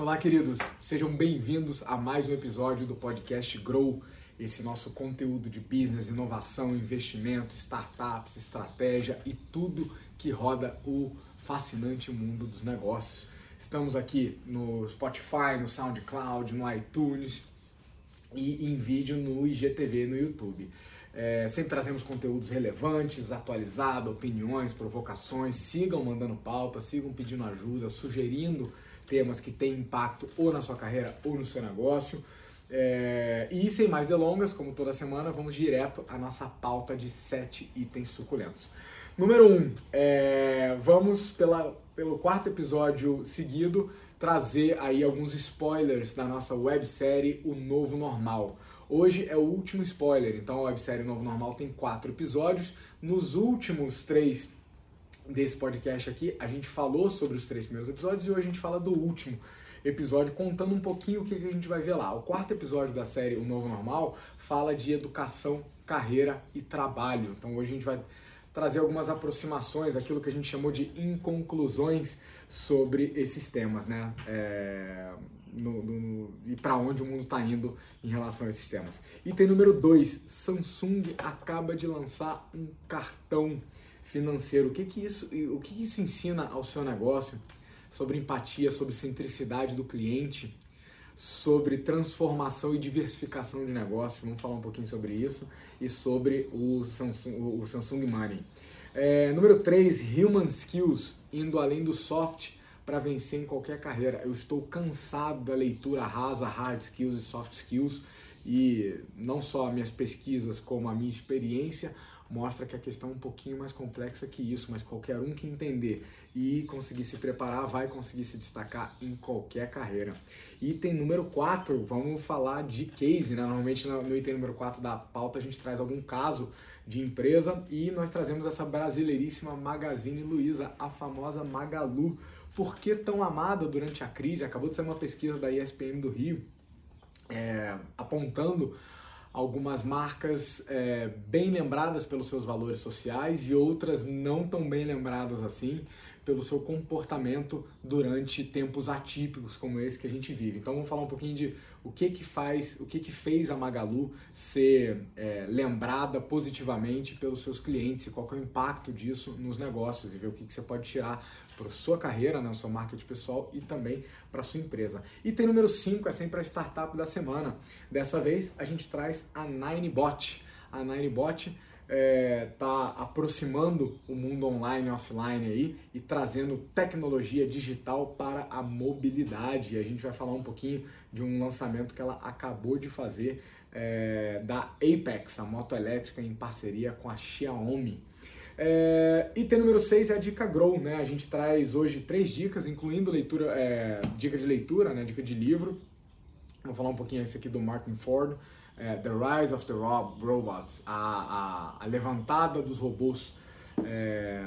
Olá, queridos, sejam bem-vindos a mais um episódio do podcast Grow, esse nosso conteúdo de business, inovação, investimento, startups, estratégia e tudo que roda o fascinante mundo dos negócios. Estamos aqui no Spotify, no SoundCloud, no iTunes e em vídeo no IGTV no YouTube. É, sempre trazemos conteúdos relevantes, atualizados, opiniões, provocações. Sigam mandando pauta, sigam pedindo ajuda, sugerindo temas que têm impacto ou na sua carreira ou no seu negócio. É, e sem mais delongas, como toda semana, vamos direto à nossa pauta de sete itens suculentos. Número um, é, vamos pela, pelo quarto episódio seguido trazer aí alguns spoilers da nossa websérie O Novo Normal. Hoje é o último spoiler, então a websérie Novo Normal tem quatro episódios. Nos últimos três desse podcast aqui, a gente falou sobre os três primeiros episódios e hoje a gente fala do último episódio, contando um pouquinho o que a gente vai ver lá. O quarto episódio da série O Novo Normal fala de educação, carreira e trabalho. Então hoje a gente vai trazer algumas aproximações, aquilo que a gente chamou de inconclusões sobre esses temas, né? É no, no, e para onde o mundo está indo em relação a esses temas. Item número 2, Samsung acaba de lançar um cartão financeiro. O que, que isso, o que, que isso ensina ao seu negócio sobre empatia, sobre centricidade do cliente, sobre transformação e diversificação de negócio? Vamos falar um pouquinho sobre isso e sobre o Samsung, o Samsung Money. É, número 3, Human Skills, indo além do soft para vencer em qualquer carreira. Eu estou cansado da leitura rasa, hard skills e soft skills e não só minhas pesquisas como a minha experiência mostra que a questão é um pouquinho mais complexa que isso, mas qualquer um que entender e conseguir se preparar vai conseguir se destacar em qualquer carreira. Item número 4, vamos falar de case, né? Normalmente no item número 4 da pauta a gente traz algum caso de empresa e nós trazemos essa brasileiríssima Magazine Luiza, a famosa Magalu por que tão amada durante a crise? Acabou de sair uma pesquisa da ESPM do Rio é, apontando algumas marcas é, bem lembradas pelos seus valores sociais e outras não tão bem lembradas assim pelo seu comportamento durante tempos atípicos como esse que a gente vive. Então vamos falar um pouquinho de o que que faz, o que que fez a Magalu ser é, lembrada positivamente pelos seus clientes e qual é o impacto disso nos negócios e ver o que, que você pode tirar para sua carreira, né, o seu marketing pessoal e também para sua empresa. E tem número 5, é sempre a startup da semana. Dessa vez a gente traz a Ninebot. A Ninebot está é, tá aproximando o mundo online e offline aí e trazendo tecnologia digital para a mobilidade. A gente vai falar um pouquinho de um lançamento que ela acabou de fazer é, da Apex, a moto elétrica em parceria com a Xiaomi. É, item número 6 é a dica Grow, né? A gente traz hoje três dicas, incluindo leitura, é, dica de leitura, né? dica de livro. Vou falar um pouquinho esse aqui do Martin Ford, é, The Rise of the Robots, a, a, a levantada dos robôs. É,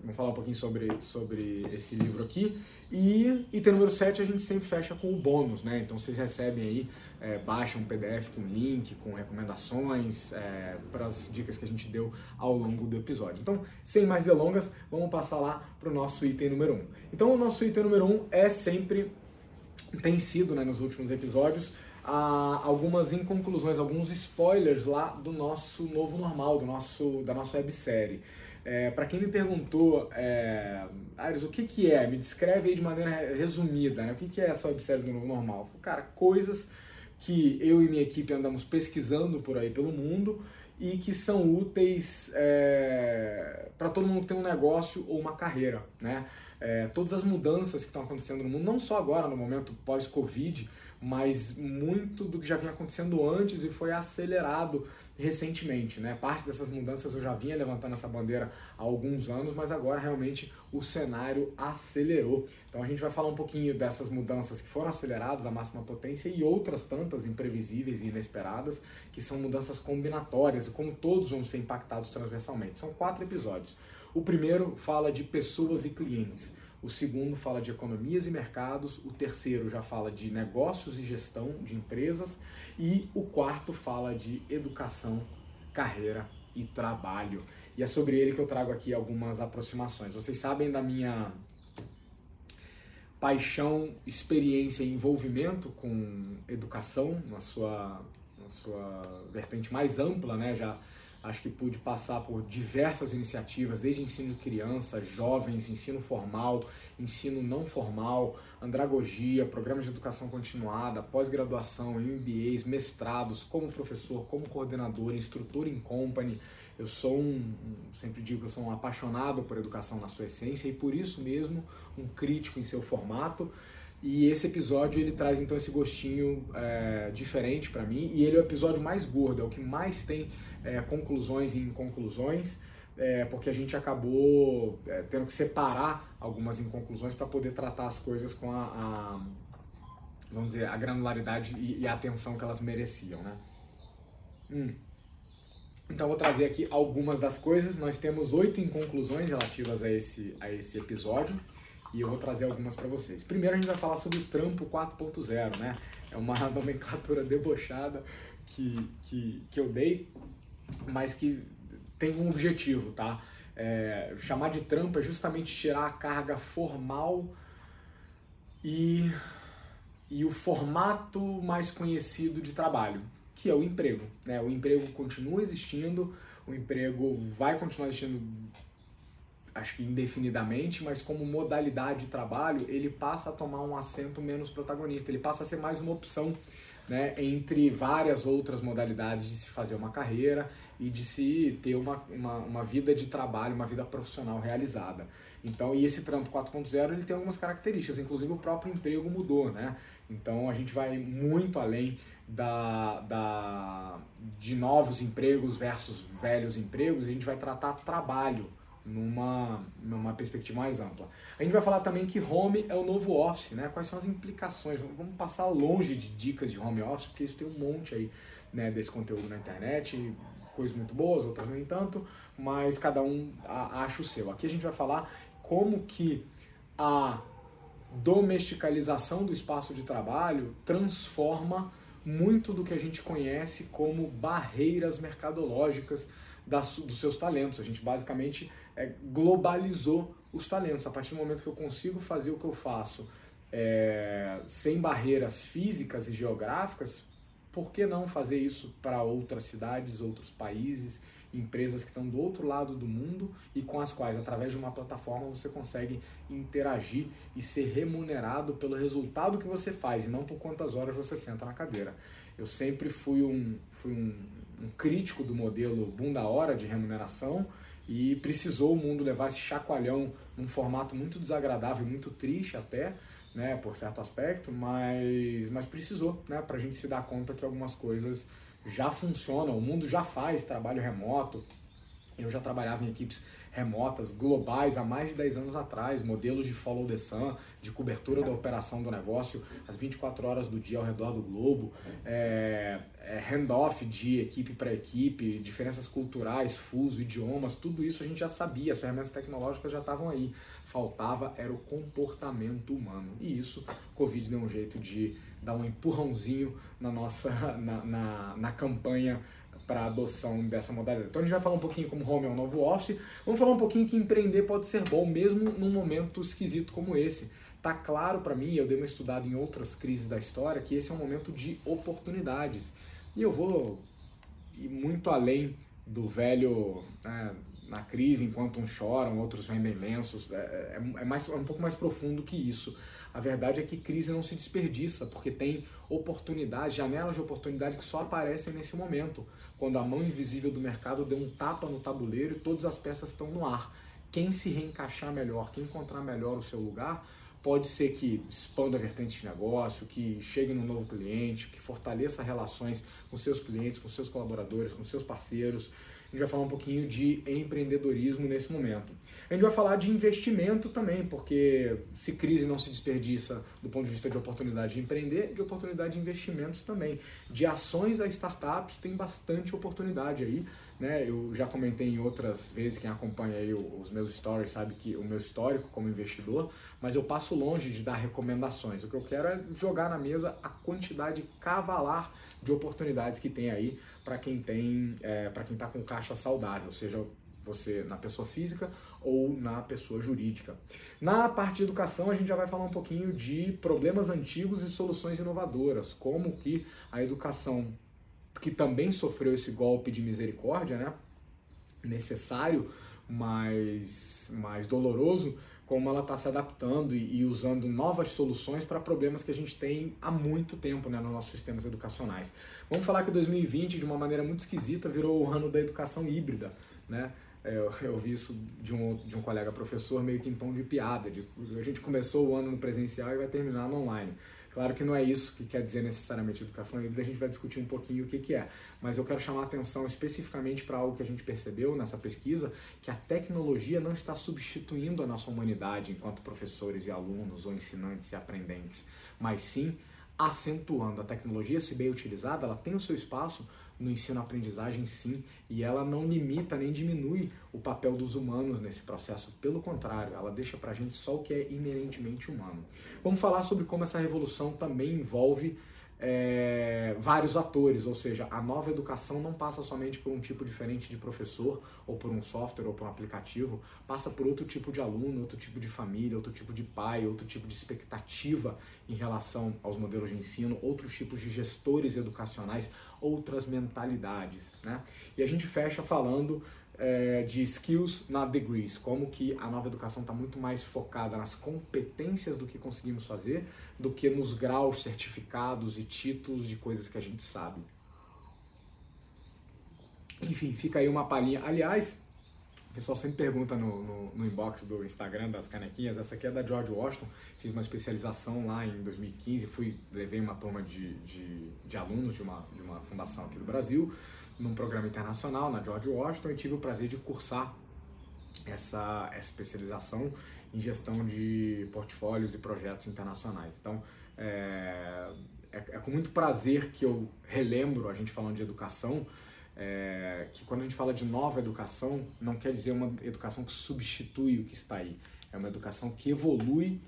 vamos falar um pouquinho sobre, sobre esse livro aqui. E item número 7 a gente sempre fecha com o bônus, né? Então vocês recebem aí, é, baixam um PDF com link, com recomendações, é, para as dicas que a gente deu ao longo do episódio. Então, sem mais delongas, vamos passar lá para o nosso item número 1. Um. Então, o nosso item número 1 um é sempre, tem sido né, nos últimos episódios, algumas inconclusões, alguns spoilers lá do nosso novo normal, do nosso, da nossa websérie. É, para quem me perguntou, é, Aires, o que, que é? Me descreve aí de maneira resumida, né? O que, que é essa websérie do novo normal? Cara, coisas que eu e minha equipe andamos pesquisando por aí pelo mundo e que são úteis é, para todo mundo que tem um negócio ou uma carreira, né? É, todas as mudanças que estão acontecendo no mundo, não só agora no momento pós-Covid, mas muito do que já vinha acontecendo antes e foi acelerado recentemente. Né? Parte dessas mudanças eu já vinha levantando essa bandeira há alguns anos, mas agora realmente o cenário acelerou. Então a gente vai falar um pouquinho dessas mudanças que foram aceleradas à máxima potência e outras tantas imprevisíveis e inesperadas, que são mudanças combinatórias e como todos vão ser impactados transversalmente. São quatro episódios. O primeiro fala de pessoas e clientes o segundo fala de economias e mercados, o terceiro já fala de negócios e gestão de empresas e o quarto fala de educação, carreira e trabalho. E é sobre ele que eu trago aqui algumas aproximações. Vocês sabem da minha paixão, experiência e envolvimento com educação na sua, na sua vertente mais ampla, né? Já acho que pude passar por diversas iniciativas, desde ensino de criança, jovens, ensino formal, ensino não formal, andragogia, programas de educação continuada, pós-graduação, MBAs, mestrados, como professor, como coordenador, instrutor em company. Eu sou um, sempre digo que eu sou um apaixonado por educação na sua essência e por isso mesmo um crítico em seu formato. E esse episódio ele traz então esse gostinho é, diferente para mim e ele é o episódio mais gordo, é o que mais tem é, conclusões e inconclusões, é, porque a gente acabou é, tendo que separar algumas inconclusões para poder tratar as coisas com a, a, vamos dizer, a granularidade e, e, a atenção que elas mereciam, né? Hum. Então vou trazer aqui algumas das coisas. Nós temos oito inconclusões relativas a esse, a esse episódio e eu vou trazer algumas para vocês. Primeiro a gente vai falar sobre o trampo 4.0, né? É uma nomenclatura debochada que, que, que eu dei mas que tem um objetivo, tá? É, chamar de trampo é justamente tirar a carga formal e, e o formato mais conhecido de trabalho, que é o emprego. Né? O emprego continua existindo, o emprego vai continuar existindo, acho que indefinidamente, mas como modalidade de trabalho, ele passa a tomar um assento menos protagonista, ele passa a ser mais uma opção né, entre várias outras modalidades de se fazer uma carreira e de se ter uma, uma, uma vida de trabalho, uma vida profissional realizada. Então, e esse trampo 4.0 ele tem algumas características, inclusive o próprio emprego mudou, né? Então a gente vai muito além da, da, de novos empregos versus velhos empregos, a gente vai tratar trabalho numa, numa perspectiva mais ampla. A gente vai falar também que home é o novo office, né? Quais são as implicações? Vamos passar longe de dicas de home office, porque isso tem um monte aí né, desse conteúdo na internet, coisas muito boas, outras nem tanto, mas cada um acha o seu. Aqui a gente vai falar como que a domesticalização do espaço de trabalho transforma muito do que a gente conhece como barreiras mercadológicas das, dos seus talentos. A gente basicamente é, globalizou os talentos. A partir do momento que eu consigo fazer o que eu faço é, sem barreiras físicas e geográficas, por que não fazer isso para outras cidades, outros países, empresas que estão do outro lado do mundo e com as quais, através de uma plataforma, você consegue interagir e ser remunerado pelo resultado que você faz e não por quantas horas você senta na cadeira. Eu sempre fui um, fui um, um crítico do modelo bunda hora de remuneração e precisou o mundo levar esse chacoalhão num formato muito desagradável, muito triste até, né, por certo aspecto, mas, mas precisou, né, para a gente se dar conta que algumas coisas já funcionam, o mundo já faz trabalho remoto. Eu já trabalhava em equipes remotas, globais, há mais de 10 anos atrás, modelos de follow the sun, de cobertura da operação do negócio às 24 horas do dia ao redor do globo, é, é, handoff de equipe para equipe, diferenças culturais, fuso, idiomas, tudo isso a gente já sabia, as ferramentas tecnológicas já estavam aí. Faltava era o comportamento humano. E isso, Covid deu um jeito de dar um empurrãozinho na nossa na, na, na campanha para a adoção dessa modalidade. Então a gente vai falar um pouquinho como home é um novo office, vamos falar um pouquinho que empreender pode ser bom mesmo num momento esquisito como esse. Tá claro para mim, eu dei uma estudada em outras crises da história, que esse é um momento de oportunidades. E eu vou ir muito além do velho né, na crise, enquanto uns choram, outros vendem lenços. É, é, é, mais, é um pouco mais profundo que isso. A verdade é que crise não se desperdiça, porque tem oportunidades, janelas de oportunidade que só aparecem nesse momento, quando a mão invisível do mercado deu um tapa no tabuleiro e todas as peças estão no ar. Quem se reencaixar melhor, quem encontrar melhor o seu lugar, pode ser que expanda a vertente de negócio, que chegue no novo cliente, que fortaleça relações com seus clientes, com seus colaboradores, com seus parceiros, a gente vai falar um pouquinho de empreendedorismo nesse momento. A gente vai falar de investimento também, porque se crise não se desperdiça do ponto de vista de oportunidade de empreender, de oportunidade de investimentos também. De ações a startups tem bastante oportunidade aí. Né? Eu já comentei em outras vezes, quem acompanha aí os meus stories sabe que o meu histórico como investidor, mas eu passo longe de dar recomendações. O que eu quero é jogar na mesa a quantidade cavalar de oportunidades que tem aí para quem tem, é, para quem está com caixa saudável, seja você na pessoa física ou na pessoa jurídica. Na parte de educação, a gente já vai falar um pouquinho de problemas antigos e soluções inovadoras, como que a educação que também sofreu esse golpe de misericórdia, né? necessário, mas mais doloroso, como ela está se adaptando e, e, usando novas soluções para problemas que a gente tem há muito tempo né, nos nossos sistemas educacionais. Vamos falar que 2020, de uma maneira muito esquisita, virou o ano da educação híbrida. Né? É, eu, eu vi isso de um, de um colega professor meio que em tom de piada. De, a gente começou o ano no presencial e vai terminar no online. Claro que não é isso que quer dizer necessariamente educação híbrida, a gente vai discutir um pouquinho o que, que é. Mas eu quero chamar a atenção especificamente para algo que a gente percebeu nessa pesquisa, que a tecnologia não está substituindo a nossa humanidade enquanto professores e alunos, ou ensinantes e aprendentes, mas sim acentuando. A tecnologia, se bem utilizada, ela tem o seu espaço no ensino-aprendizagem, sim, e ela não limita nem diminui o papel dos humanos nesse processo. Pelo contrário, ela deixa para a gente só o que é inerentemente humano. Vamos falar sobre como essa revolução também envolve é, vários atores, ou seja, a nova educação não passa somente por um tipo diferente de professor, ou por um software, ou por um aplicativo, passa por outro tipo de aluno, outro tipo de família, outro tipo de pai, outro tipo de expectativa em relação aos modelos de ensino, outros tipos de gestores educacionais, outras mentalidades. Né? E a gente fecha falando é, de skills na degrees, como que a nova educação está muito mais focada nas competências do que conseguimos fazer do que nos graus, certificados e títulos de coisas que a gente sabe. Enfim, fica aí uma palhinha. Aliás, o pessoal sempre pergunta no, no, no, inbox do Instagram das canequinhas. Essa aqui é da George Washington. Fiz uma especialização lá em 2015. Fui, levei uma turma de, de, de alunos de uma, de uma fundação aqui do Brasil num programa internacional na George Washington e tive o prazer de cursar essa, especialização em gestão de portfólios e projetos internacionais. Então, é, é, é, com muito prazer que eu relembro, a gente falando de educação, é, que quando a gente fala de nova educação, não quer dizer uma educação que substitui o que está aí. É uma educação que evolui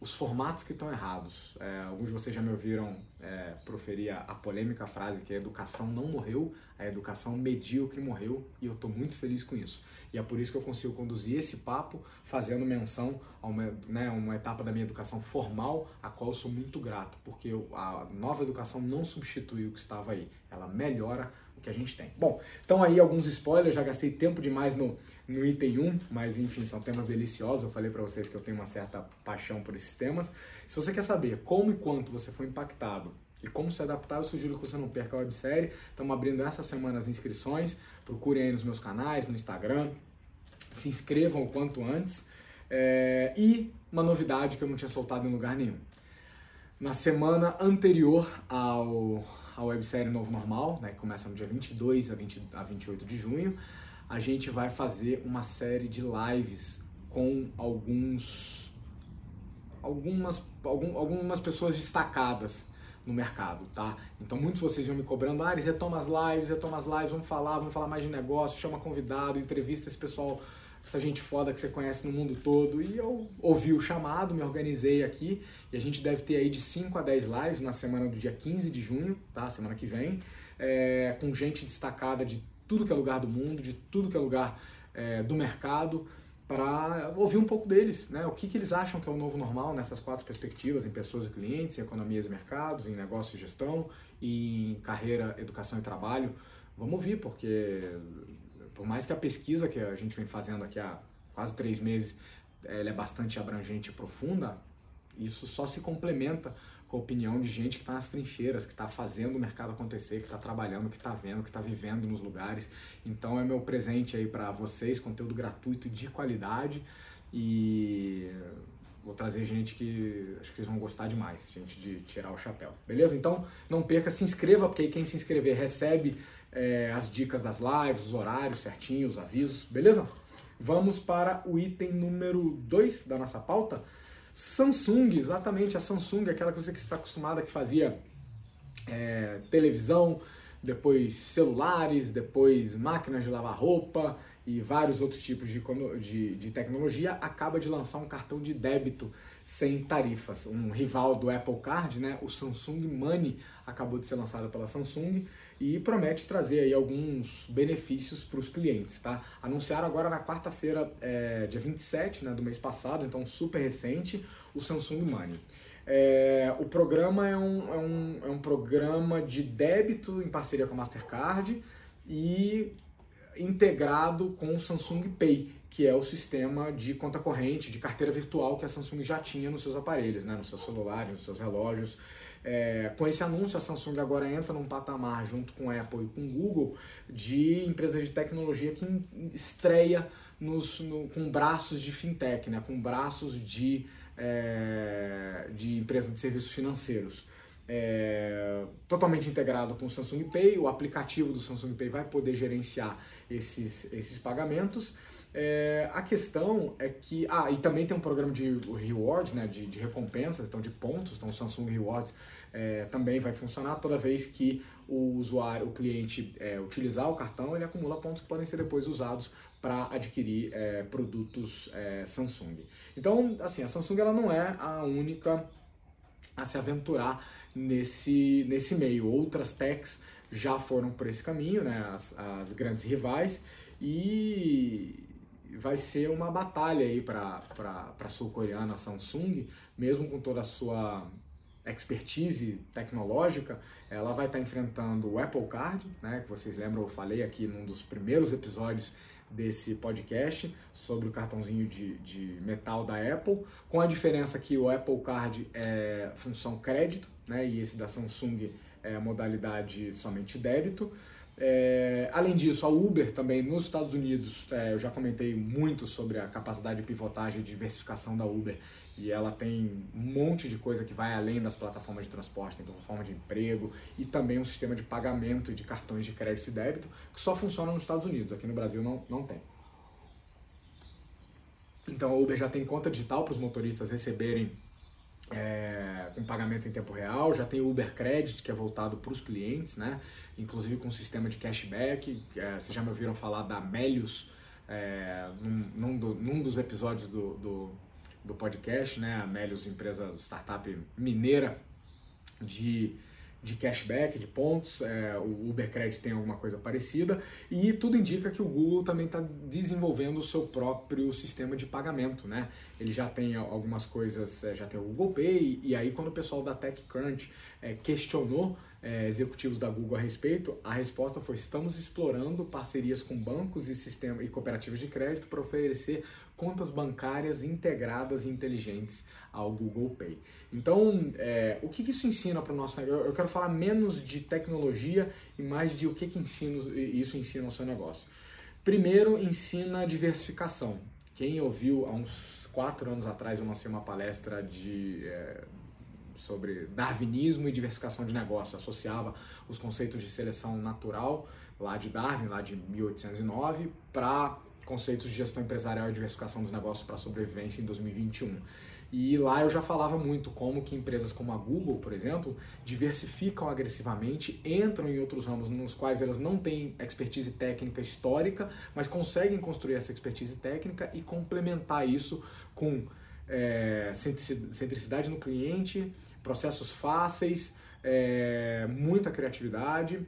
os formatos que estão errados. É, alguns de vocês já me ouviram é, proferir a, a, polêmica frase que a educação não morreu, a educação medíocre morreu, e eu estou muito feliz com isso. E é por isso que eu consigo conduzir esse papo fazendo menção a uma, né, uma etapa da minha educação formal, a qual eu sou muito grato, porque a nova educação não substitui o que estava aí, ela melhora que a gente tem. Bom, então aí alguns spoilers, já gastei tempo demais no, no item 1, mas enfim, são temas deliciosos. Eu falei para vocês que eu tenho uma certa paixão por esses temas. Se você quer saber como e quanto você foi impactado e como se adaptar, eu sugiro que você não perca a websérie. Estamos abrindo essa semana as inscrições. Procurem aí nos meus canais, no Instagram. Se inscrevam o quanto antes. É... e uma novidade que eu não tinha soltado em lugar nenhum. Na semana anterior ao a websérie Novo Normal, né, que começa no dia 22 a, 20, a 28 de junho, a gente vai fazer uma série de lives com alguns algumas algum, algumas pessoas destacadas no mercado, tá? Então muitos de vocês vão me cobrando, ah, retoma as lives, retoma as lives, vamos falar, vamos falar mais de negócio, chama convidado, entrevista esse pessoal essa gente foda que você conhece no mundo todo. E eu ouvi o chamado, me organizei aqui e a gente deve ter aí de 5 a 10 lives na semana do dia 15 de junho, tá? Semana que vem, é, com gente destacada de tudo que é lugar do mundo, de tudo que é lugar é, do mercado, para ouvir um pouco deles, né? O que, que eles acham que é o novo normal nessas quatro perspectivas, em pessoas e clientes, em economias e mercados, em negócio e gestão, em carreira, educação e trabalho. Vamos ouvir, porque por mais que a pesquisa que a gente vem fazendo aqui há quase três meses ela é bastante abrangente e profunda, isso só se complementa com a opinião de gente que está nas trincheiras, que está fazendo o mercado acontecer, que está trabalhando, que está vendo, que está vivendo nos lugares. Então é meu presente aí para vocês, conteúdo gratuito de qualidade. E vou trazer gente que acho que vocês vão gostar demais, gente de tirar o chapéu. Beleza? Então não perca, se inscreva, porque aí quem se inscrever recebe é, as dicas das lives, os horários certinhos, os avisos, beleza? Vamos para o item número 2 da nossa pauta. Samsung, exatamente, a Samsung, aquela que você que está acostumada que fazia é, televisão, depois celulares, depois máquinas de lavar roupa e vários outros tipos de, de, de, tecnologia, acaba de lançar um cartão de débito sem tarifas. Um rival do Apple Card, né, o Samsung Money, acabou de ser lançado pela Samsung e promete trazer aí alguns benefícios para os clientes, tá? Anunciaram agora na quarta-feira, é, dia 27 né, do mês passado, então super recente, o Samsung Money. É, o programa é um, é, um, é um programa de débito em parceria com a Mastercard e integrado com o Samsung Pay, que é o sistema de conta corrente, de carteira virtual que a Samsung já tinha nos seus aparelhos, né, nos seus celulares, nos seus relógios. É, com esse anúncio, a Samsung agora entra num patamar, junto com a Apple e com o Google, de empresas de tecnologia que estreia nos, no, com braços de fintech, né, com braços de, é, de empresas de serviços financeiros é, totalmente integrado com o Samsung Pay. O aplicativo do Samsung Pay vai poder gerenciar esses, esses pagamentos. É, a questão é que. Ah, e também tem um programa de rewards, né, de, de recompensas, então de pontos. Então o Samsung Rewards é, também vai funcionar toda vez que o usuário, o cliente é, utilizar o cartão, ele acumula pontos que podem ser depois usados para adquirir é, produtos é, Samsung. Então, assim, a Samsung ela não é a única a se aventurar nesse, nesse meio. Outras techs já foram por esse caminho, né, as, as grandes rivais, e vai ser uma batalha aí para a sul-coreana Samsung, mesmo com toda a sua expertise tecnológica, ela vai estar tá enfrentando o Apple Card, né, que vocês lembram, eu falei aqui num dos primeiros episódios desse podcast sobre o cartãozinho de, de metal da Apple, com a diferença que o Apple Card é função crédito, né, e esse da Samsung é modalidade somente débito. É, além disso, a Uber também nos Estados Unidos, é, eu já comentei muito sobre a capacidade de pivotagem e diversificação da Uber e ela tem um monte de coisa que vai além das plataformas de transporte, tem plataforma de emprego e também um sistema de pagamento de cartões de crédito e débito que só funciona nos Estados Unidos, aqui no Brasil não, não tem. Então a Uber já tem conta digital para os motoristas receberem é, com pagamento em tempo real, já tem o Uber Credit, que é voltado para os clientes, né? inclusive com um sistema de cashback. É, vocês já me ouviram falar da Melius é, num, num, do, num, dos episódios do, do, do, podcast, né? a Melius, empresa startup mineira de de cashback, de pontos, é, o Uber Credit tem alguma coisa parecida, e tudo indica que o Google também está desenvolvendo o seu próprio sistema de pagamento, né? Ele já tem algumas coisas, é, já tem o Google Pay, e aí quando o pessoal da TechCrunch é, questionou é, executivos da Google a respeito, a resposta foi: estamos explorando parcerias com bancos e, sistema, e cooperativas de crédito para oferecer contas bancárias integradas e inteligentes ao Google Pay. Então, é, o que, isso ensina para o nosso negócio? Eu quero falar menos de tecnologia e mais de o que, que ensino, isso ensina ao seu negócio. Primeiro, ensina diversificação. Quem ouviu há uns quatro anos atrás eu lancei uma palestra de é, sobre darwinismo e diversificação de negócio. Associava os conceitos de seleção natural lá de Darwin, lá de 1809, para conceitos de gestão empresarial e diversificação dos negócios para sobrevivência em 2021. E lá eu já falava muito como que empresas como a Google, por exemplo, diversificam agressivamente, entram em outros ramos nos quais elas não têm expertise técnica histórica, mas conseguem construir essa expertise técnica e complementar isso com é, centricidade no cliente, processos fáceis, é, muita criatividade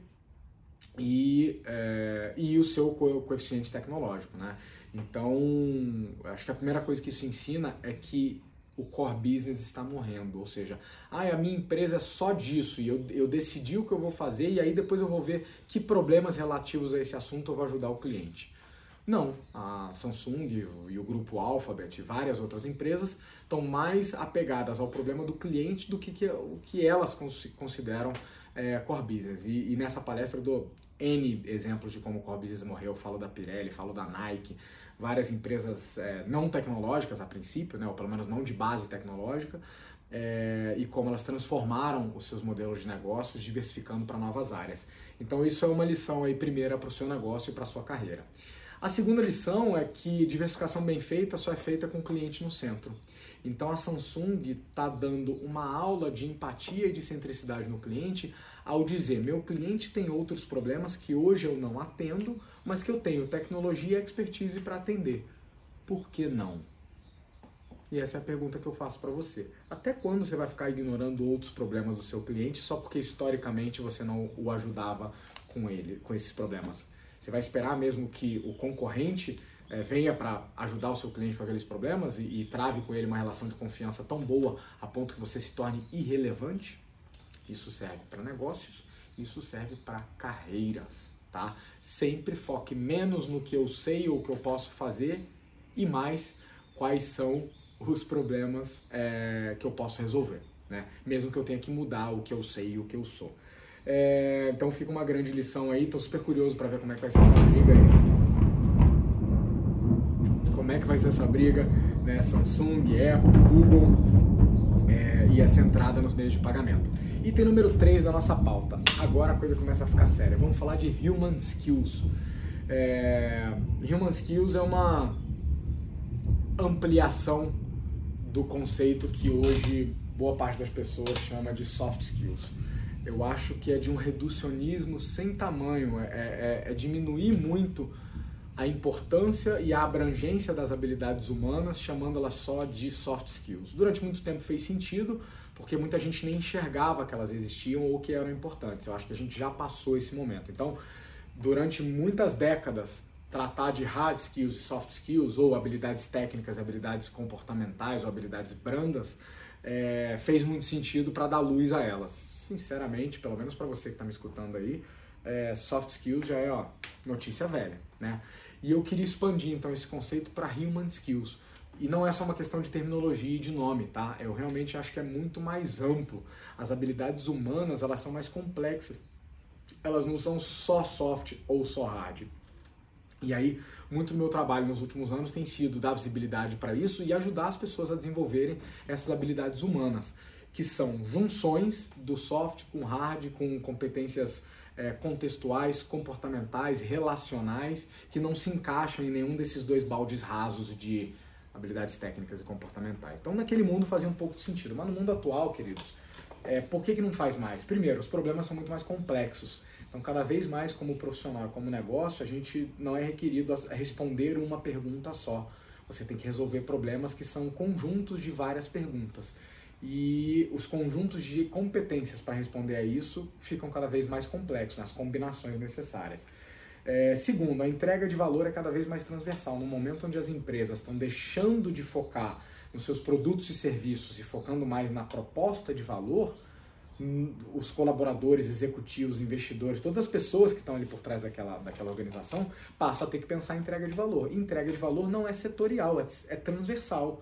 e, é, e o seu co coeficiente tecnológico. Né? Então, acho que a primeira coisa que isso ensina é que o core business está morrendo, ou seja, ah, a minha empresa é só disso e eu, eu decidi o que eu vou fazer e aí depois eu vou ver que problemas relativos a esse assunto eu vou ajudar o cliente. Não, a Samsung e o grupo Alphabet e várias outras empresas estão mais apegadas ao problema do cliente do que, que o que elas consideram é, core business. E, e, nessa palestra eu dou N exemplos de como o core business morreu. Eu falo da Pirelli, falo da Nike, várias empresas é, não tecnológicas a princípio, né, ou pelo menos não de base tecnológica, é, e como elas transformaram os seus modelos de negócios, diversificando para novas áreas. Então isso é uma lição aí primeira para o seu negócio e para a sua carreira. A segunda lição é que diversificação bem feita só é feita com o cliente no centro. Então a Samsung está dando uma aula de empatia e de centricidade no cliente ao dizer: meu cliente tem outros problemas que hoje eu não atendo, mas que eu tenho tecnologia e expertise para atender. Por que não? E essa é a pergunta que eu faço para você. Até quando você vai ficar ignorando outros problemas do seu cliente só porque historicamente você não o ajudava com ele, com esses problemas? Você vai esperar mesmo que o concorrente é, venha para ajudar o seu cliente com aqueles problemas e, e trave com ele uma relação de confiança tão boa a ponto que você se torne irrelevante? Isso serve para negócios, isso serve para carreiras, tá? Sempre foque menos no que eu sei ou que eu posso fazer e mais quais são os problemas é, que eu posso resolver, né? Mesmo que eu tenha que mudar o que eu sei e o que eu sou. É, então fica uma grande lição aí. Tô super curioso para ver como é que vai ser essa briga aí. Como é que vai ser essa briga, né? Samsung, Apple, Google é, e essa entrada nos meios de pagamento. Item número 3 da nossa pauta. Agora a coisa começa a ficar séria. Vamos falar de Human Skills. É, human Skills é uma ampliação do conceito que hoje boa parte das pessoas chama de soft skills. Eu acho que é de um reducionismo sem tamanho, é, é, é diminuir muito a importância e a abrangência das habilidades humanas, chamando-elas só de soft skills. Durante muito tempo fez sentido, porque muita gente nem enxergava que elas existiam ou que eram importantes. Eu acho que a gente já passou esse momento. Então, durante muitas décadas, tratar de hard skills e soft skills, ou habilidades técnicas, habilidades comportamentais ou habilidades brandas, é, fez muito sentido para dar luz a elas. Sinceramente, pelo menos para você que está me escutando aí, é, soft skills já é ó, notícia velha, né? E eu queria expandir então esse conceito para human skills. E não é só uma questão de terminologia e de nome, tá? Eu realmente acho que é muito mais amplo. As habilidades humanas, elas são mais complexas. Elas não são só soft ou só hard. E aí, muito do meu trabalho nos últimos anos tem sido dar visibilidade para isso e ajudar as pessoas a desenvolverem essas habilidades humanas, que são junções do soft com hard, com competências é, contextuais, comportamentais, relacionais, que não se encaixam em nenhum desses dois baldes rasos de habilidades técnicas e comportamentais. Então, naquele mundo fazia um pouco de sentido, mas no mundo atual, queridos, é, por que, que não faz mais? Primeiro, os problemas são muito mais complexos. Então, cada vez mais, como profissional, como negócio, a gente não é requerido a responder uma pergunta só. Você tem que resolver problemas que são conjuntos de várias perguntas. E os conjuntos de competências para responder a isso ficam cada vez mais complexos, nas combinações necessárias. É, segundo, a entrega de valor é cada vez mais transversal. No momento onde as empresas estão deixando de focar nos seus produtos e serviços e focando mais na proposta de valor, os colaboradores, executivos, investidores, todas as pessoas que estão ali por trás daquela, daquela organização passam a ter que pensar em entrega de valor. E entrega de valor não é setorial, é, é transversal.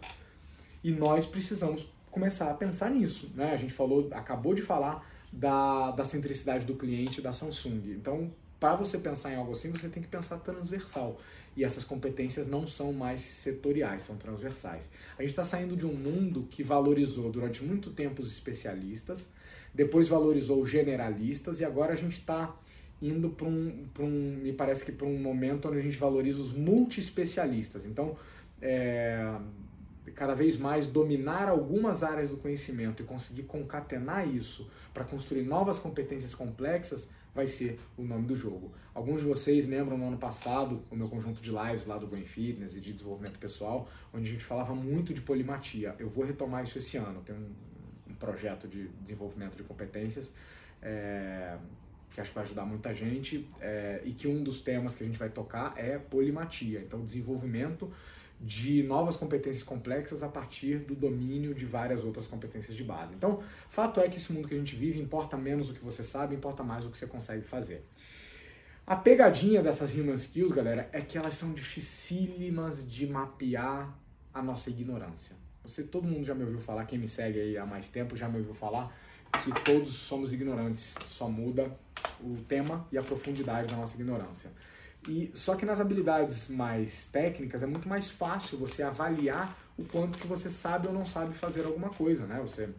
E nós precisamos começar a pensar nisso. Né? A gente falou, acabou de falar da, da centricidade do cliente da Samsung. Então, para você pensar em algo assim, você tem que pensar transversal. E essas competências não são mais setoriais, são transversais. A gente está saindo de um mundo que valorizou durante muito tempo os especialistas, depois valorizou os generalistas e agora a gente está indo para um, um, me parece que para um momento onde a gente valoriza os multi-especialistas. Então, é, cada vez mais dominar algumas áreas do conhecimento e conseguir concatenar isso para construir novas competências complexas vai ser o nome do jogo. Alguns de vocês lembram no ano passado o meu conjunto de lives lá do Brain Fitness e de desenvolvimento pessoal, onde a gente falava muito de polimatia. Eu vou retomar isso esse ano. Tem um projeto de desenvolvimento de competências, é, que acho que vai ajudar muita gente, é, e que um dos temas que a gente vai tocar é polimatia, então desenvolvimento de novas competências complexas a partir do domínio de várias outras competências de base. Então, fato é que esse mundo que a gente vive importa menos o que você sabe, importa mais o que você consegue fazer. A pegadinha dessas human skills, galera, é que elas são dificílimas de mapear a nossa ignorância. Você, todo mundo já me ouviu falar, quem me segue aí há mais tempo já me ouviu falar que todos somos ignorantes, só muda o tema e a profundidade da nossa ignorância. E só que nas habilidades mais técnicas é muito mais fácil você avaliar o quanto que você sabe ou não sabe fazer alguma coisa, né? Você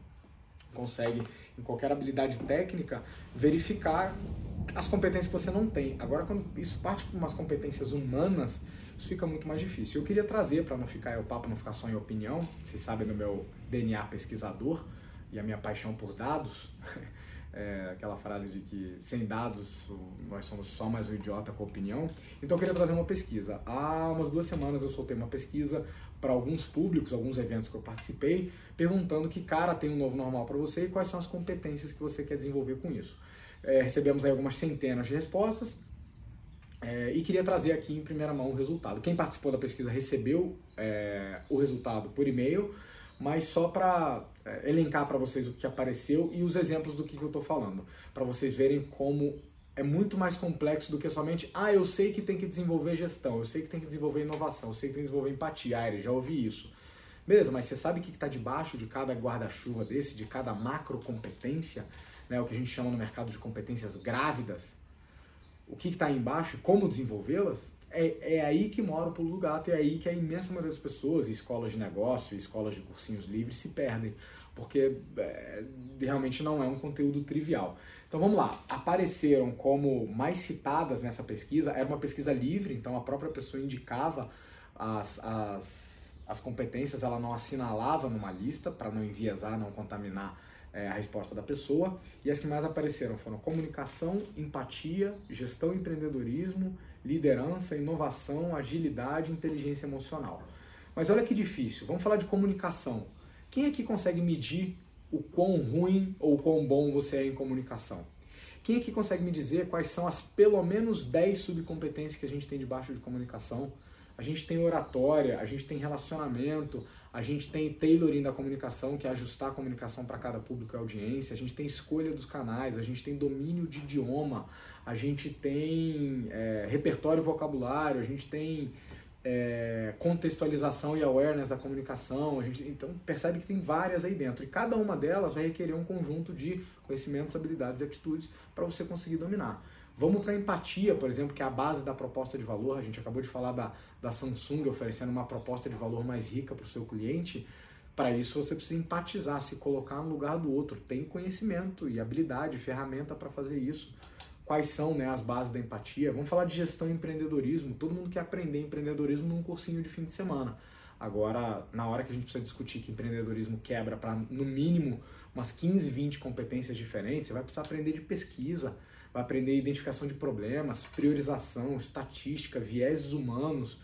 consegue em qualquer habilidade técnica verificar as competências que você não tem. Agora quando isso parte para umas competências humanas, isso fica muito mais difícil. Eu queria trazer, para não ficar o papo não ficar só em opinião, vocês sabem do meu DNA pesquisador e a minha paixão por dados, é, aquela frase de que sem dados nós somos só mais um idiota com opinião. Então eu queria trazer uma pesquisa. Há umas duas semanas eu soltei uma pesquisa para alguns públicos, alguns eventos que eu participei, perguntando que cara tem um novo normal para você e quais são as competências que você quer desenvolver com isso. É, recebemos aí algumas centenas de respostas é, e queria trazer aqui em primeira mão o resultado. Quem participou da pesquisa recebeu é, o resultado por e-mail, mas só para é, elencar para vocês o que apareceu e os exemplos do que, que eu estou falando, para vocês verem como é muito mais complexo do que somente, ah, eu sei que tem que desenvolver gestão, eu sei que tem que desenvolver inovação, eu sei que tem que desenvolver empatia, ah, já ouvi isso. Beleza, mas você sabe o que está debaixo de cada guarda-chuva desse, de cada macro competência, né, o que a gente chama no mercado de competências grávidas? O que está embaixo e como desenvolvê-las? É, é, aí que mora o pulo do gato, é aí que a imensa maioria das pessoas, escolas de negócio, escolas de cursinhos livres, se perdem, porque é, realmente não é um conteúdo trivial. Então vamos lá, apareceram como mais citadas nessa pesquisa, era uma pesquisa livre, então a própria pessoa indicava as, as, as competências, ela não assinalava numa lista para não enviesar, não contaminar é, a resposta da pessoa. E as que mais apareceram foram comunicação, empatia, gestão empreendedorismo, liderança, inovação, agilidade inteligência emocional. Mas olha que difícil, vamos falar de comunicação. Quem aqui consegue medir o quão ruim ou quão bom você é em comunicação. Quem aqui consegue me dizer quais são as pelo menos 10 subcompetências que a gente tem debaixo de comunicação? A gente tem oratória, a gente tem relacionamento, a gente tem tailoring da comunicação, que é ajustar a comunicação para cada público e audiência, a gente tem escolha dos canais, a gente tem domínio de idioma, a gente tem é, repertório vocabulário, a gente tem é, contextualização e awareness da comunicação. A gente, então percebe que tem várias aí dentro e cada uma delas vai requerer um conjunto de conhecimentos, habilidades e atitudes para você conseguir dominar. Vamos para a empatia, por exemplo, que é a base da proposta de valor. A gente acabou de falar da, da Samsung oferecendo uma proposta de valor mais rica para o seu cliente. Para isso, você precisa empatizar, se colocar no lugar do outro. Tem conhecimento e habilidade, ferramenta para fazer isso quais são né, as bases da empatia. Vamos falar de gestão e empreendedorismo. Todo mundo quer aprender empreendedorismo num cursinho de fim de semana. Agora, na hora que a gente precisa discutir que empreendedorismo quebra para, no mínimo, umas 15, 20 competências diferentes, você vai precisar aprender de pesquisa, vai aprender identificação de problemas, priorização, estatística, vieses humanos,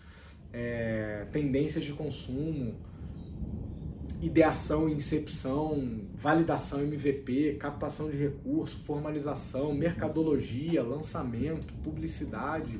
é, tendências de consumo, ideação, incepção, validação MVP, captação de recurso, formalização, mercadologia, lançamento, publicidade.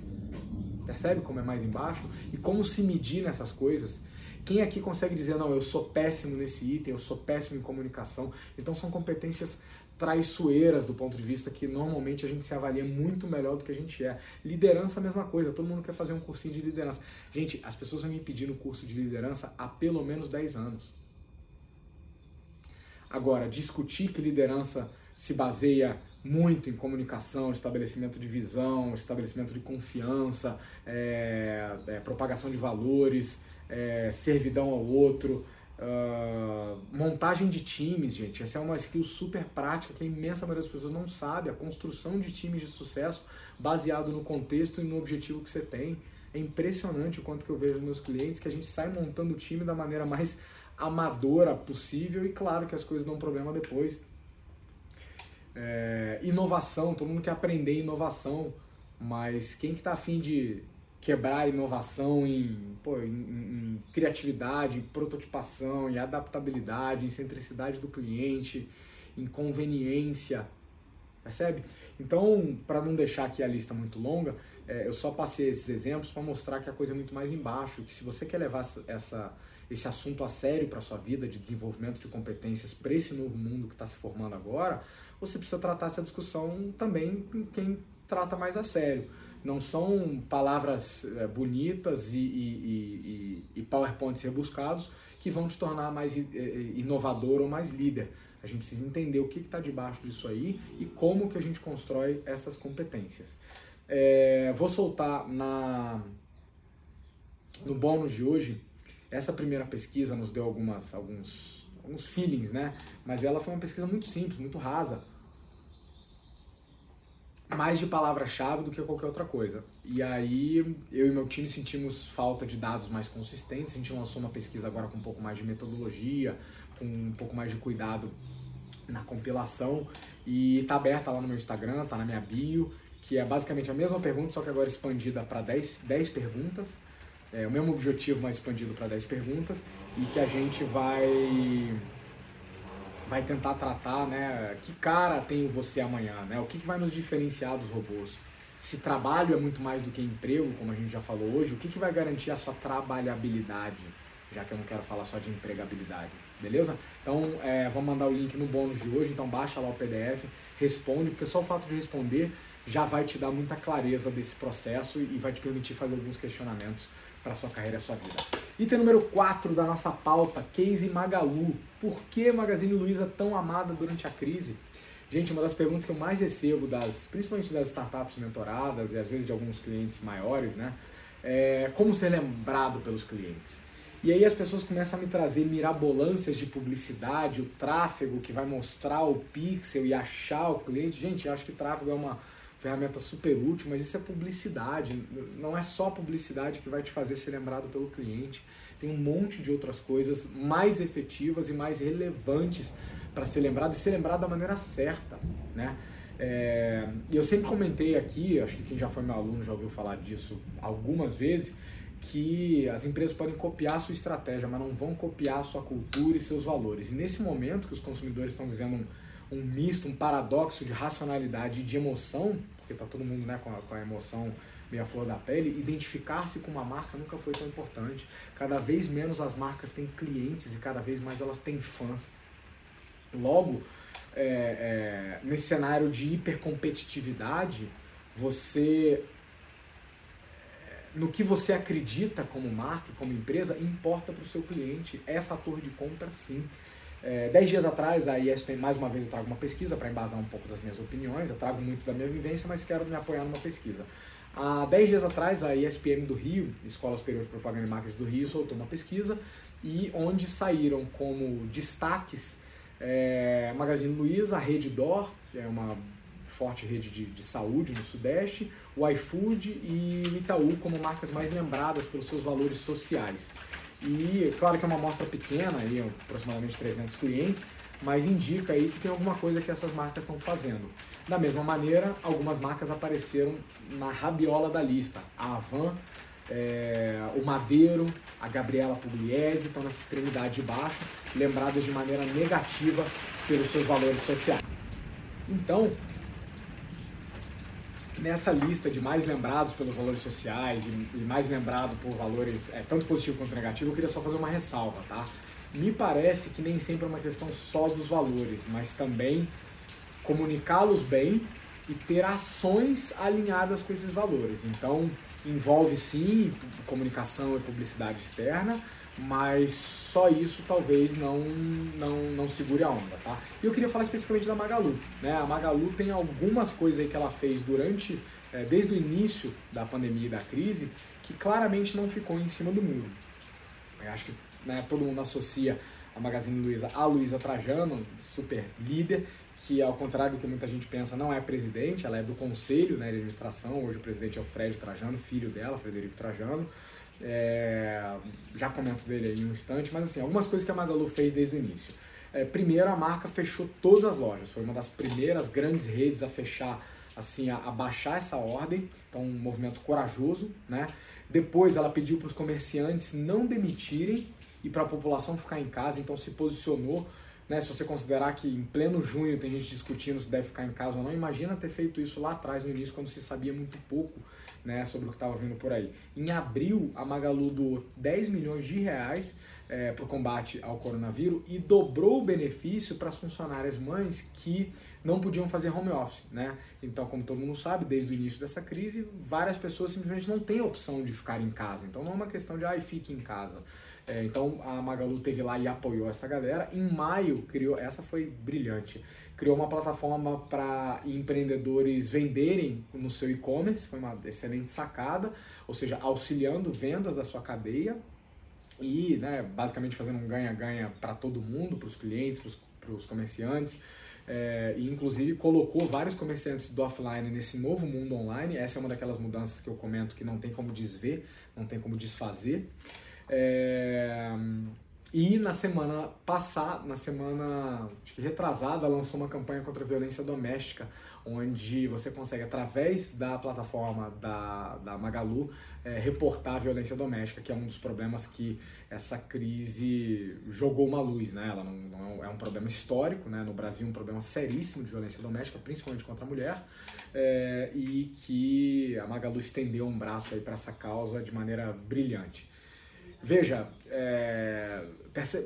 Percebe como é mais embaixo? E como se medir nessas coisas? Quem aqui consegue dizer, não, eu sou péssimo nesse item, eu sou péssimo em comunicação? Então são competências traiçoeiras do ponto de vista que normalmente a gente se avalia muito melhor do que a gente é. Liderança, a mesma coisa, todo mundo quer fazer um cursinho de liderança. Gente, as pessoas vão me pedir um curso de liderança há pelo menos 10 anos. Agora, discutir que liderança se baseia muito em comunicação, estabelecimento de visão, estabelecimento de confiança, é, é, propagação de valores, é, servidão ao outro, uh, montagem de times, gente. Essa é uma skill super prática que a imensa maioria das pessoas não sabe. A construção de times de sucesso baseado no contexto e no objetivo que você tem. É impressionante o quanto que eu vejo nos meus clientes que a gente sai montando o time da maneira mais amadora possível e claro que as coisas dão problema depois. É, inovação, todo mundo quer aprender inovação, mas quem que tá afim de quebrar inovação em, pô, em, em, criatividade, em prototipação, em adaptabilidade, em centricidade do cliente, em conveniência, percebe? Então, para não deixar aqui a lista muito longa, é, eu só passei esses exemplos para mostrar que a coisa é muito mais embaixo, que se você quer levar essa esse assunto a sério para sua vida de desenvolvimento de competências para esse novo mundo que está se formando agora, você precisa tratar essa discussão também com quem trata mais a sério. Não são palavras é, bonitas e, e, e, e PowerPoints rebuscados que vão te tornar mais inovador ou mais líder. A gente precisa entender o que está debaixo disso aí e como que a gente constrói essas competências. É, vou soltar na, no bônus de hoje essa primeira pesquisa nos deu algumas, alguns, alguns feelings, né? Mas ela foi uma pesquisa muito simples, muito rasa. Mais de palavra-chave do que qualquer outra coisa. E aí eu e meu time sentimos falta de dados mais consistentes. A gente lançou uma pesquisa agora com um pouco mais de metodologia, com um pouco mais de cuidado na compilação e tá aberta lá no meu Instagram, tá na minha bio, que é basicamente a mesma pergunta, só que agora expandida para 10, 10 perguntas. É o mesmo objetivo, mas expandido para 10 perguntas e que a gente vai vai tentar tratar, né, que cara tem você amanhã, né? O que, que vai nos diferenciar dos robôs? Se trabalho é muito mais do que emprego, como a gente já falou hoje, o que, que vai garantir a sua trabalhabilidade? Já que eu não quero falar só de empregabilidade, beleza? Então, é, vou mandar o link no bônus de hoje, então baixa lá o PDF, responde, porque só o fato de responder já vai te dar muita clareza desse processo e vai te permitir fazer alguns questionamentos para sua carreira e sua vida. Item número 4 da nossa pauta, Case Magalu. Por que Magazine Luiza tão amada durante a crise? Gente, uma das perguntas que eu mais recebo, das, principalmente das startups mentoradas e às vezes de alguns clientes maiores, né? É como ser lembrado pelos clientes. E aí as pessoas começam a me trazer mirabolâncias de publicidade, o tráfego que vai mostrar o pixel e achar o cliente. Gente, eu acho que tráfego é uma ferramenta super útil, mas isso é publicidade. Não é só publicidade que vai te fazer ser lembrado pelo cliente. Tem um monte de outras coisas mais efetivas e mais relevantes para ser lembrado e ser lembrado da maneira certa, né? É, e eu sempre comentei aqui, acho que quem já foi meu aluno já ouviu falar disso algumas vezes, que as empresas podem copiar a sua estratégia, mas não vão copiar a sua cultura e seus valores. E nesse momento que os consumidores estão vivendo um, um misto, um paradoxo de racionalidade e de emoção, porque está todo mundo né, com, a, com a emoção meio à flor da pele, identificar-se com uma marca nunca foi tão importante. Cada vez menos as marcas têm clientes e cada vez mais elas têm fãs. Logo, é, é, nesse cenário de hipercompetitividade, você no que você acredita como marca, como empresa, importa para o seu cliente, é fator de compra sim. É, dez dias atrás, a ESPN, mais uma vez eu trago uma pesquisa para embasar um pouco das minhas opiniões, eu trago muito da minha vivência, mas quero me apoiar numa pesquisa. Há 10 dias atrás, a ESPM do Rio, Escola Superior de Propaganda e Marketing do Rio, soltou uma pesquisa e onde saíram como destaques é, Magazine Luiza, a Rede Dor, que é uma forte rede de, de saúde no Sudeste, o iFood e o Itaú como marcas mais lembradas pelos seus valores sociais. E claro que é uma amostra pequena, aí, aproximadamente 300 clientes, mas indica aí que tem alguma coisa que essas marcas estão fazendo. Da mesma maneira, algumas marcas apareceram na rabiola da lista. A Avan, é, o Madeiro, a Gabriela Pugliese estão nessa extremidade de baixo, lembradas de maneira negativa pelos seus valores sociais. Então, nessa lista de mais lembrados pelos valores sociais e, mais lembrado por valores é, tanto positivo quanto negativo, eu queria só fazer uma ressalva, tá? Me parece que nem sempre é uma questão só dos valores, mas também comunicá-los bem e ter ações alinhadas com esses valores. Então, envolve sim comunicação e publicidade externa, mas só isso talvez não, não, não segure a onda, tá? E eu queria falar especificamente da Magalu, né? A Magalu tem algumas coisas aí que ela fez durante, é, desde o início da pandemia e da crise, que claramente não ficou em cima do muro. Eu acho que né, todo mundo associa a Magazine Luiza a Luiza Trajano, super líder, que ao contrário do que muita gente pensa, não é presidente, ela é do conselho né, de administração. Hoje o presidente é o Fred Trajano, filho dela, Frederico Trajano. É, já comento dele aí em um instante, mas assim, algumas coisas que a Magalu fez desde o início. É, primeiro, a marca fechou todas as lojas, foi uma das primeiras grandes redes a fechar, assim, a, a baixar essa ordem, então um movimento corajoso, né? Depois, ela pediu para os comerciantes não demitirem e para a população ficar em casa, então se posicionou né, se você considerar que em pleno junho tem gente discutindo se deve ficar em casa ou não, imagina ter feito isso lá atrás, no início, quando se sabia muito pouco né, sobre o que estava vindo por aí. Em abril, a Magalu doou 10 milhões de reais é, para o combate ao coronavírus e dobrou o benefício para as funcionárias mães que não podiam fazer home office, né? Então, como todo mundo sabe, desde o início dessa crise, várias pessoas simplesmente não têm opção de ficar em casa. Então, não é uma questão de, ai, fique em casa. É, então, a Magalu teve lá e apoiou essa galera. Em maio, criou, essa foi brilhante, criou uma plataforma para empreendedores venderem no seu e-commerce, foi uma excelente sacada, ou seja, auxiliando vendas da sua cadeia e né, basicamente fazendo um ganha-ganha para todo mundo, para os clientes, para os comerciantes. É, e inclusive colocou vários comerciantes do offline nesse novo mundo online. Essa é uma daquelas mudanças que eu comento que não tem como desver, não tem como desfazer. É, e na semana passada, na semana acho que retrasada, lançou uma campanha contra a violência doméstica, onde você consegue, através da plataforma da, da Magalu, é, reportar a violência doméstica, que é um dos problemas que essa crise jogou uma luz. Né? Ela não, não é um problema histórico, né? no Brasil um problema seríssimo de violência doméstica, principalmente contra a mulher, é, e que a Magalu estendeu um braço para essa causa de maneira brilhante. Veja, é,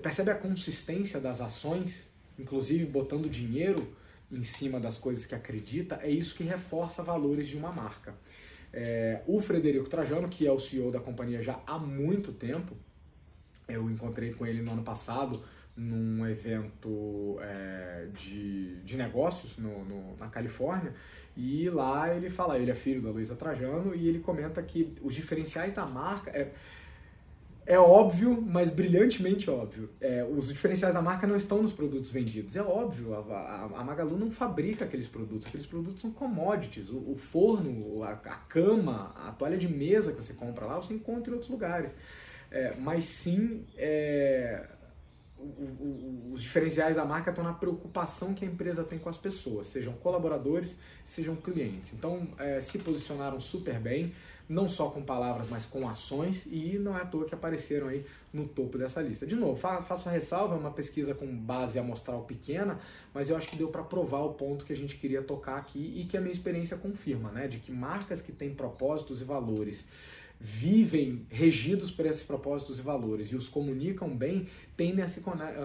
percebe a consistência das ações, inclusive botando dinheiro em cima das coisas que acredita, é isso que reforça valores de uma marca. É, o Frederico Trajano, que é o CEO da companhia já há muito tempo, eu encontrei com ele no ano passado num evento é, de, de negócios no, no, na Califórnia e lá ele fala, ele é filho da Luísa Trajano e ele comenta que os diferenciais da marca, é, é óbvio, mas brilhantemente óbvio. É, os diferenciais da marca não estão nos produtos vendidos. É óbvio, a, a, a Magalu não fabrica aqueles produtos. Aqueles produtos são commodities. O, o forno, a, a, cama, a toalha de mesa que você compra lá, você encontra em outros lugares. É, mas sim, é, o, o, os diferenciais da marca estão na preocupação que a empresa tem com as pessoas, sejam colaboradores, sejam clientes. Então, é, se posicionaram super bem não só com palavras, mas com ações, e não é à toa que apareceram aí no topo dessa lista. De novo, faço a ressalva, é uma pesquisa com base amostral pequena, mas eu acho que deu para provar o ponto que a gente queria tocar aqui e que a minha experiência confirma, né? De que marcas que têm propósitos e valores vivem regidos por esses propósitos e valores e os comunicam bem, tendem a se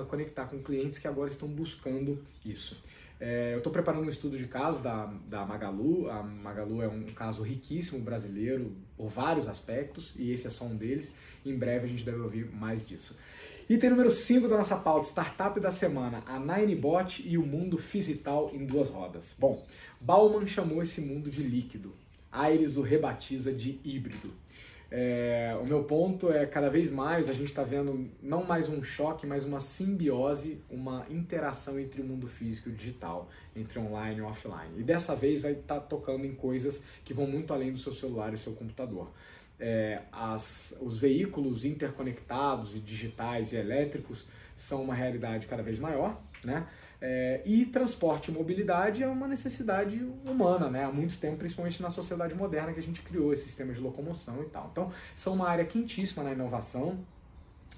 conectar com clientes que agora estão buscando isso. É, eu estou preparando um estudo de caso da, da Magalu. A Magalu é um caso riquíssimo brasileiro por vários aspectos e esse é só um deles. Em breve a gente deve ouvir mais disso. Item número 5 da nossa pauta, startup da semana, a Ninebot e o mundo fisital em duas rodas. Bom, Bauman chamou esse mundo de líquido, Aires o rebatiza de híbrido. É, o meu ponto é cada vez mais a gente está vendo não mais um choque, mas uma simbiose, uma interação entre o mundo físico e o digital, entre online e offline. E dessa vez vai estar tá tocando em coisas que vão muito além do seu celular e do seu computador. É, as, os veículos interconectados e digitais e elétricos são uma realidade cada vez maior, né? É, e transporte e mobilidade é uma necessidade humana, né? Há muito tempo, principalmente na sociedade moderna, que a gente criou esse sistema de locomoção e tal. Então, são uma área quentíssima na inovação.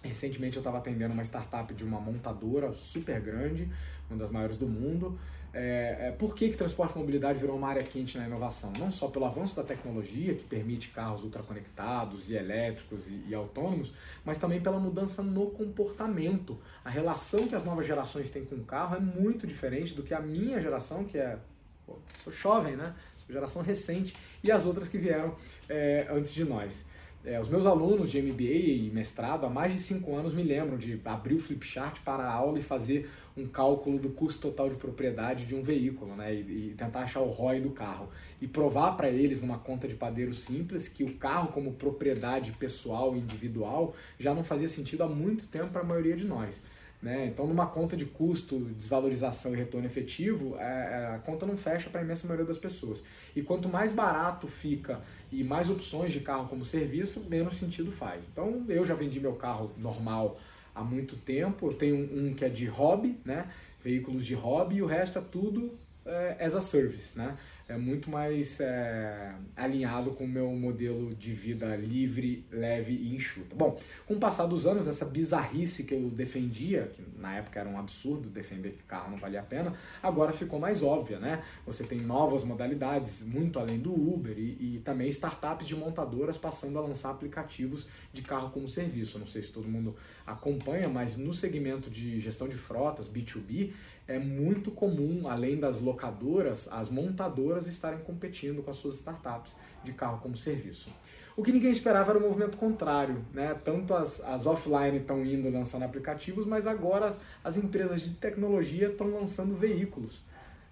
Recentemente eu estava atendendo uma startup de uma montadora super grande, uma das maiores do mundo, é, é, por que, que transporte e mobilidade virou uma área quente na inovação? Não só pelo avanço da tecnologia, que permite carros ultraconectados e elétricos e, e, autônomos, mas também pela mudança no comportamento. A relação que as novas gerações têm com o carro é muito diferente do que a minha geração, que é. Pô, sou jovem, né? Sou geração recente, e as outras que vieram é, antes de nós. É, os meus alunos de MBA e mestrado há mais de cinco anos me lembram de abrir o flipchart para a aula e fazer um cálculo do custo total de propriedade de um veículo, né? E, e tentar achar o ROI do carro. E provar para eles, numa conta de padeiro simples, que o carro, como propriedade pessoal e individual, já não fazia sentido há muito tempo para a maioria de nós. Né? Então, numa conta de custo, desvalorização e retorno efetivo, é, é, a conta não fecha para a imensa maioria das pessoas. E quanto mais barato fica e mais opções de carro como serviço, menos sentido faz. Então, eu já vendi meu carro normal há muito tempo. Eu tenho um, que é de hobby, né? veículos de hobby, e o resto é tudo é, as a service. Né? É muito mais é, alinhado com o meu modelo de vida livre, leve e enxuta. Bom, com o passar dos anos, essa bizarrice que eu defendia, que na época era um absurdo defender que carro não valia a pena, agora ficou mais óbvia, né? Você tem novas modalidades, muito além do Uber, e, e também startups de montadoras passando a lançar aplicativos de carro como serviço. Não sei se todo mundo acompanha, mas no segmento de gestão de frotas, B2B, é muito comum, além das locadoras, as montadoras estarem competindo com as suas startups de carro como serviço. O que ninguém esperava era o movimento contrário, né? Tanto as, as offline estão indo lançando aplicativos, mas agora as, as empresas de tecnologia estão lançando veículos.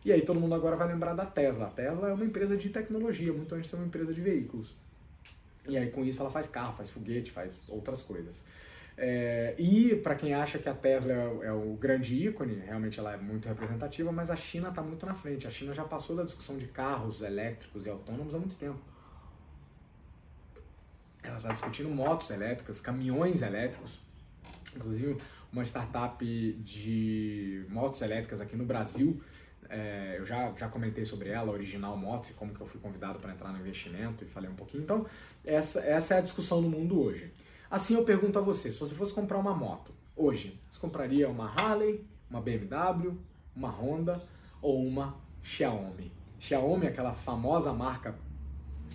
E aí todo mundo agora vai lembrar da Tesla. A Tesla é uma empresa de tecnologia, muito antes de ser uma empresa de veículos. E aí com isso ela faz carro, faz foguete, faz outras coisas. É, e para quem acha que a Tesla é, é, o grande ícone, realmente ela é muito representativa, mas a China está muito na frente. A China já passou da discussão de carros elétricos e autônomos há muito tempo. Ela está discutindo motos elétricas, caminhões elétricos. Inclusive, uma startup de motos elétricas aqui no Brasil. É, eu já, já comentei sobre ela, Original Motos, e como que eu fui convidado para entrar no investimento e falei um pouquinho. Então, essa, essa é a discussão do mundo hoje. Assim eu pergunto a você, se você fosse comprar uma moto hoje, você compraria uma Harley, uma BMW, uma Honda ou uma Xiaomi? Xiaomi, aquela famosa marca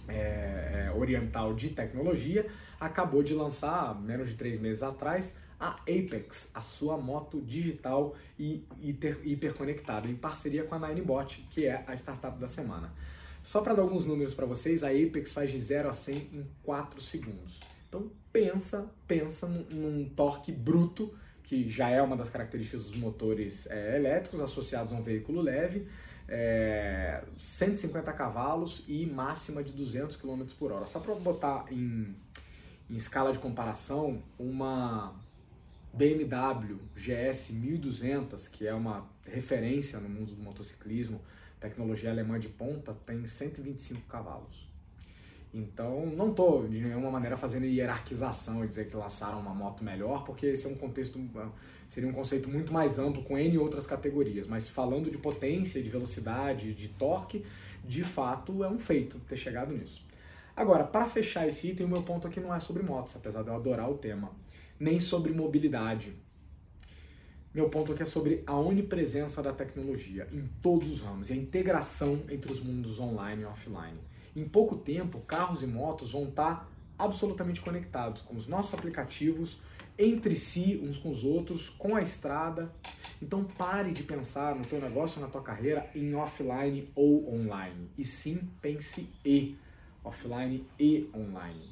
é, é, oriental de tecnologia, acabou de lançar, menos de três meses atrás, a Apex, a sua moto digital e hiper, hiperconectada, em parceria com a Ninebot, que é a startup da semana. Só para dar alguns números para vocês, a Apex faz de 0 a 100 em 4 segundos. Então pensa, pensa num, num torque bruto, que já é uma das características dos motores é, elétricos associados a um veículo leve, é, 150 cavalos e máxima de 200 km por hora. Só para botar em, em escala de comparação, uma BMW GS 1200, que é uma referência no mundo do motociclismo, tecnologia alemã de ponta, tem 125 cavalos. Então, não estou de nenhuma maneira fazendo hierarquização e dizer que lançaram uma moto melhor, porque esse é um contexto, seria um conceito muito mais amplo com N outras categorias. Mas falando de potência, de velocidade, de torque, de fato é um feito ter chegado nisso. Agora, para fechar esse item, o meu ponto aqui não é sobre motos, apesar de eu adorar o tema nem sobre mobilidade. Meu ponto aqui é sobre a onipresença da tecnologia em todos os ramos e a integração entre os mundos online e offline. Em pouco tempo, carros e motos vão estar absolutamente conectados com os nossos aplicativos, entre si, uns com os outros, com a estrada. Então pare de pensar no teu negócio, na tua carreira, em offline ou online. E sim, pense e offline e online.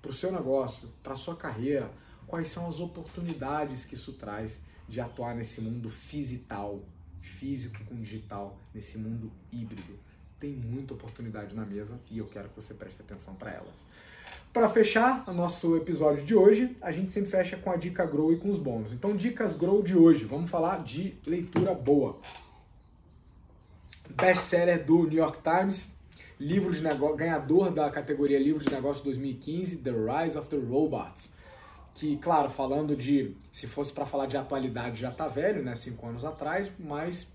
Para o seu negócio, para a sua carreira, quais são as oportunidades que isso traz de atuar nesse mundo fisital, físico com digital, nesse mundo híbrido. Tem muita oportunidade na mesa e eu quero que você preste atenção para elas. Para fechar o nosso episódio de hoje, a gente sempre fecha com a dica Grow e com os bônus. Então, dicas Grow de hoje, vamos falar de leitura boa. Best-seller do New York Times, livro de negócio, ganhador da categoria Livro de Negócio 2015, The Rise of the Robots que, claro, falando de, se fosse para falar de atualidade, já está velho, né, cinco anos atrás, mas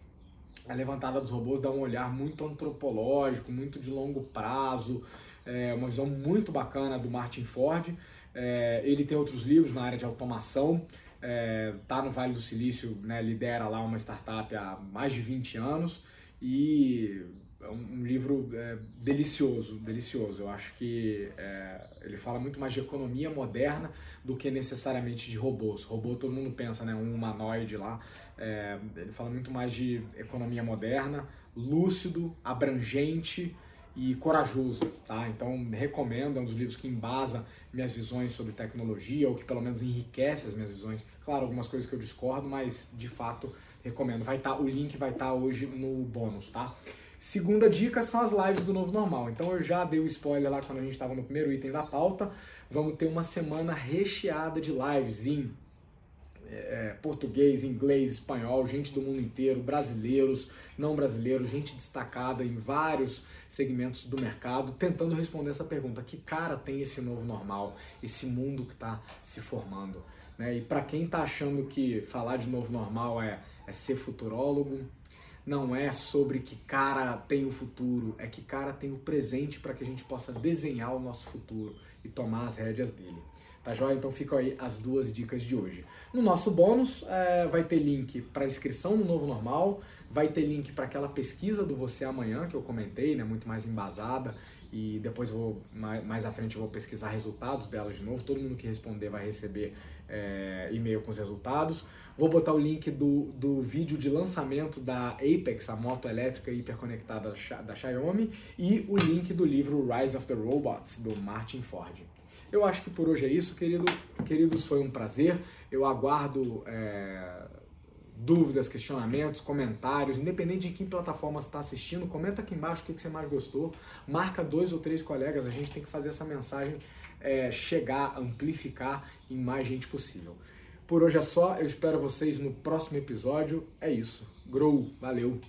a levantada dos robôs dá um olhar muito antropológico, muito de longo prazo, é uma visão muito bacana do Martin Ford. É, ele tem outros livros na área de automação, é, tá no Vale do Silício, né, lidera lá uma startup há mais de 20 anos e é um, livro é, delicioso, delicioso. Eu acho que é, ele fala muito mais de economia moderna do que necessariamente de robôs. Robô todo mundo pensa, né, um humanoide lá. É, ele fala muito mais de economia moderna, lúcido, abrangente e corajoso, tá? Então recomendo, é um dos livros que embasa minhas visões sobre tecnologia ou que pelo menos enriquece as minhas visões. Claro, algumas coisas que eu discordo, mas de fato recomendo. Vai estar, tá, o link vai estar tá hoje no bônus, tá? Segunda dica são as lives do Novo Normal. Então eu já dei o spoiler lá quando a gente estava no primeiro item da pauta. Vamos ter uma semana recheada de lives em é, português, inglês, espanhol, gente do mundo inteiro, brasileiros, não brasileiros, gente destacada em vários segmentos do mercado, tentando responder essa pergunta: que cara tem esse novo normal, esse mundo que está se formando? Né? E para quem está achando que falar de novo normal é, é ser futurólogo, não é sobre que cara tem o futuro, é que cara tem o presente para que a gente possa desenhar o nosso futuro e tomar as rédeas dele. Tá joia? Então ficam aí as duas dicas de hoje. No nosso bônus é, vai ter link para inscrição no Novo Normal, vai ter link para aquela pesquisa do Você Amanhã que eu comentei, né, muito mais embasada e depois vou mais, mais à frente eu vou pesquisar resultados delas de novo. Todo mundo que responder vai receber é, e-mail com os resultados. Vou botar o link do, do vídeo de lançamento da Apex, a moto elétrica hiperconectada da Xiaomi, e o link do livro Rise of the Robots, do Martin Ford. Eu acho que por hoje é isso, querido, queridos. Foi um prazer. Eu aguardo é, dúvidas, questionamentos, comentários, independente de que plataforma você está assistindo, comenta aqui embaixo o que, que, você mais gostou, marca dois ou três colegas, a gente tem que fazer essa mensagem é, chegar, amplificar em mais gente possível. Por hoje é só, eu espero vocês no próximo episódio. É isso. Grow, valeu!